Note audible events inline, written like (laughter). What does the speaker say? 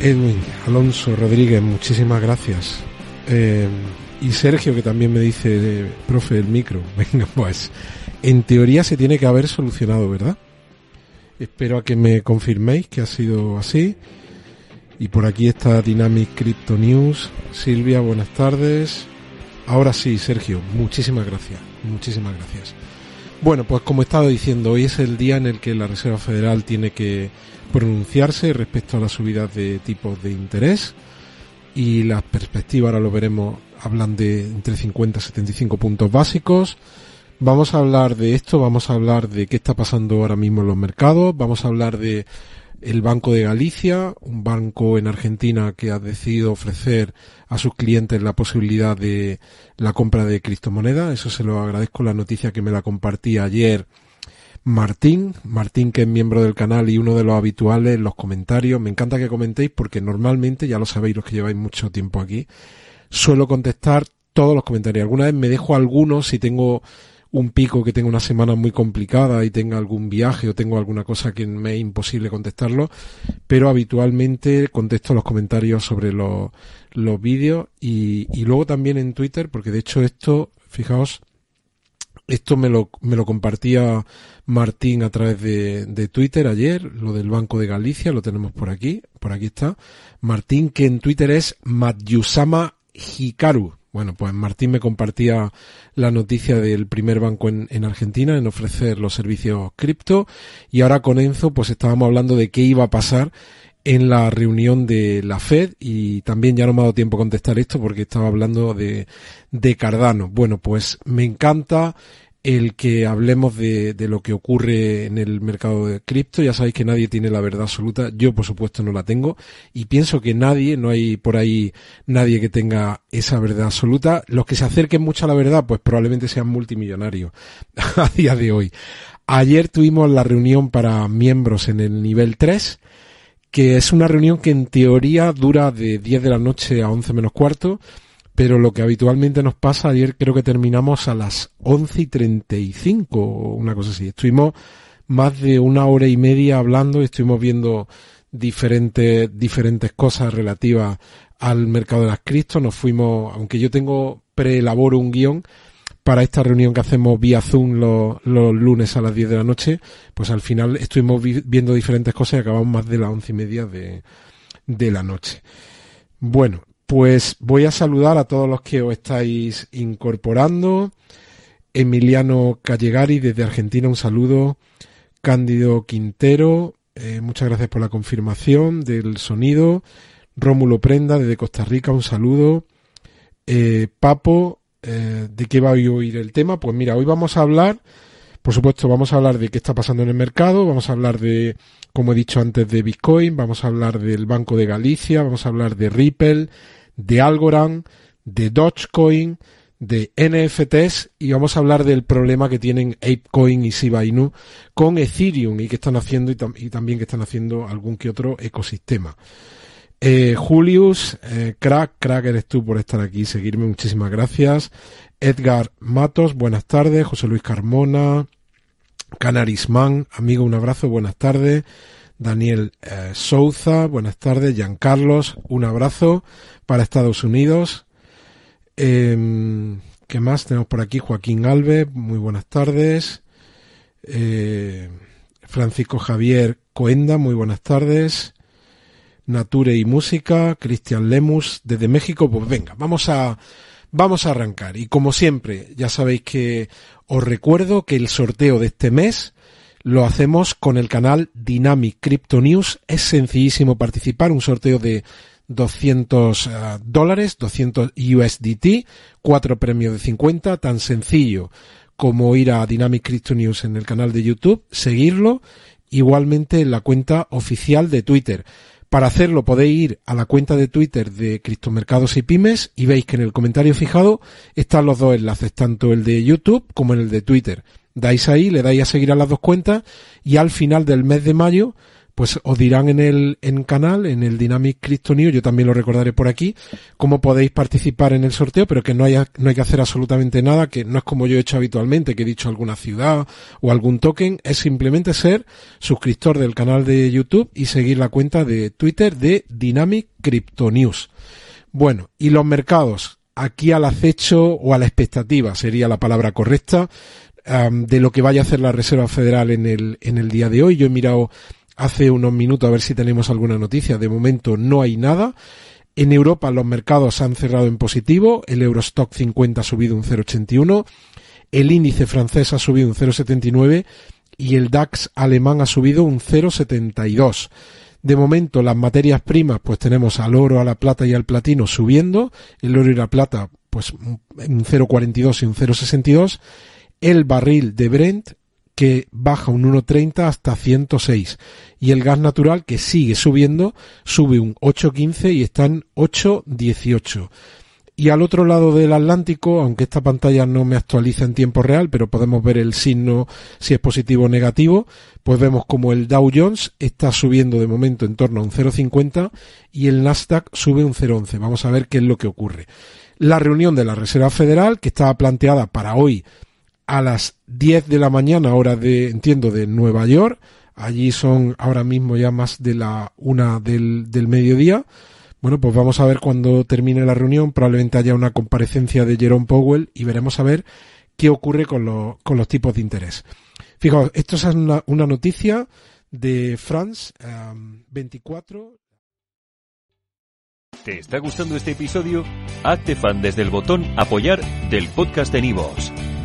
Edwin, Alonso, Rodríguez, muchísimas gracias. Eh, y Sergio, que también me dice, profe, el micro. (laughs) Venga, pues, en teoría se tiene que haber solucionado, ¿verdad? Espero a que me confirméis que ha sido así. Y por aquí está Dynamic Crypto News. Silvia, buenas tardes. Ahora sí, Sergio, muchísimas gracias. Muchísimas gracias. Bueno, pues como he estado diciendo, hoy es el día en el que la Reserva Federal tiene que pronunciarse respecto a las subidas de tipos de interés y las perspectivas, ahora lo veremos, hablan de entre 50 y 75 puntos básicos. Vamos a hablar de esto, vamos a hablar de qué está pasando ahora mismo en los mercados, vamos a hablar de el Banco de Galicia, un banco en Argentina que ha decidido ofrecer a sus clientes la posibilidad de la compra de criptomonedas. Eso se lo agradezco la noticia que me la compartí ayer Martín, Martín que es miembro del canal y uno de los habituales en los comentarios. Me encanta que comentéis porque normalmente, ya lo sabéis los que lleváis mucho tiempo aquí, suelo contestar todos los comentarios. Alguna vez me dejo algunos si tengo un pico que tenga una semana muy complicada y tenga algún viaje o tengo alguna cosa que me es imposible contestarlo, pero habitualmente contesto los comentarios sobre los, los vídeos y, y luego también en Twitter, porque de hecho esto, fijaos, esto me lo, me lo compartía Martín a través de, de, Twitter ayer, lo del Banco de Galicia, lo tenemos por aquí, por aquí está. Martín, que en Twitter es Matyusama Hikaru. Bueno, pues Martín me compartía la noticia del primer banco en, en, Argentina en ofrecer los servicios cripto y ahora con Enzo pues estábamos hablando de qué iba a pasar en la reunión de la Fed y también ya no me ha dado tiempo a contestar esto porque estaba hablando de, de Cardano. Bueno, pues me encanta el que hablemos de, de, lo que ocurre en el mercado de cripto. Ya sabéis que nadie tiene la verdad absoluta. Yo, por supuesto, no la tengo. Y pienso que nadie, no hay por ahí nadie que tenga esa verdad absoluta. Los que se acerquen mucho a la verdad, pues probablemente sean multimillonarios (laughs) a día de hoy. Ayer tuvimos la reunión para miembros en el nivel 3 que es una reunión que en teoría dura de 10 de la noche a 11 menos cuarto, pero lo que habitualmente nos pasa, ayer creo que terminamos a las 11 y 35 o una cosa así. Estuvimos más de una hora y media hablando y estuvimos viendo diferentes, diferentes cosas relativas al mercado de las cripto. Nos fuimos, aunque yo tengo preelaboro un guion, para esta reunión que hacemos vía Zoom los, los, lunes a las 10 de la noche, pues al final estuvimos vi viendo diferentes cosas y acabamos más de las once y media de, de la noche. Bueno, pues voy a saludar a todos los que os estáis incorporando. Emiliano Callegari desde Argentina, un saludo. Cándido Quintero, eh, muchas gracias por la confirmación del sonido. Rómulo Prenda desde Costa Rica, un saludo. Eh, Papo, eh, ¿de qué va a oír el tema? Pues mira, hoy vamos a hablar, por supuesto, vamos a hablar de qué está pasando en el mercado, vamos a hablar de, como he dicho antes, de Bitcoin, vamos a hablar del Banco de Galicia, vamos a hablar de Ripple, de Algorand, de Dogecoin, de NFTs y vamos a hablar del problema que tienen ApeCoin y Shiba Inu con Ethereum y que están haciendo y, tam y también que están haciendo algún que otro ecosistema. Eh, Julius, eh, crack, crack eres tú por estar aquí, seguirme, muchísimas gracias. Edgar Matos, buenas tardes. José Luis Carmona, Canarisman, amigo, un abrazo, buenas tardes. Daniel eh, Souza, buenas tardes. Carlos, un abrazo para Estados Unidos. Eh, ¿Qué más tenemos por aquí? Joaquín Alves, muy buenas tardes. Eh, Francisco Javier Coenda, muy buenas tardes. Nature y Música, Cristian Lemus desde México, pues venga, vamos a, vamos a arrancar. Y como siempre, ya sabéis que os recuerdo que el sorteo de este mes lo hacemos con el canal Dynamic Crypto News. Es sencillísimo participar, un sorteo de 200 uh, dólares, 200 USDT, cuatro premios de 50, tan sencillo como ir a Dynamic Crypto News en el canal de YouTube, seguirlo, igualmente en la cuenta oficial de Twitter. Para hacerlo podéis ir a la cuenta de Twitter de Criptomercados y Pymes y veis que en el comentario fijado están los dos enlaces, tanto el de YouTube como el de Twitter. Dais ahí, le dais a seguir a las dos cuentas y al final del mes de mayo pues os dirán en el en canal, en el Dynamic Crypto News, yo también lo recordaré por aquí, cómo podéis participar en el sorteo, pero que no, haya, no hay que hacer absolutamente nada, que no es como yo he hecho habitualmente, que he dicho alguna ciudad o algún token, es simplemente ser suscriptor del canal de YouTube y seguir la cuenta de Twitter de Dynamic Crypto News. Bueno, y los mercados, aquí al acecho o a la expectativa sería la palabra correcta de lo que vaya a hacer la Reserva Federal en el, en el día de hoy. Yo he mirado hace unos minutos a ver si tenemos alguna noticia. De momento no hay nada. En Europa los mercados han cerrado en positivo. El Eurostock 50 ha subido un 0,81. El índice francés ha subido un 0,79 y el DAX alemán ha subido un 0,72. De momento las materias primas pues tenemos al oro, a la plata y al platino subiendo. El oro y la plata pues un 0,42 y un 0,62 el barril de Brent que baja un 1,30 hasta 106 y el gas natural que sigue subiendo sube un 8,15 y está en 8,18. Y al otro lado del Atlántico, aunque esta pantalla no me actualiza en tiempo real, pero podemos ver el signo si es positivo o negativo, pues vemos como el Dow Jones está subiendo de momento en torno a un 0,50 y el Nasdaq sube un 0,11. Vamos a ver qué es lo que ocurre. La reunión de la Reserva Federal, que estaba planteada para hoy a las 10 de la mañana, hora de, entiendo, de Nueva York. Allí son ahora mismo ya más de la una del, del mediodía. Bueno, pues vamos a ver cuando termine la reunión. Probablemente haya una comparecencia de Jerome Powell y veremos a ver qué ocurre con, los con los tipos de interés. Fijaos, esto es una, una noticia de France 24. Um, ¿Te está gustando este episodio? Hazte fan desde el botón apoyar del podcast de Nivos.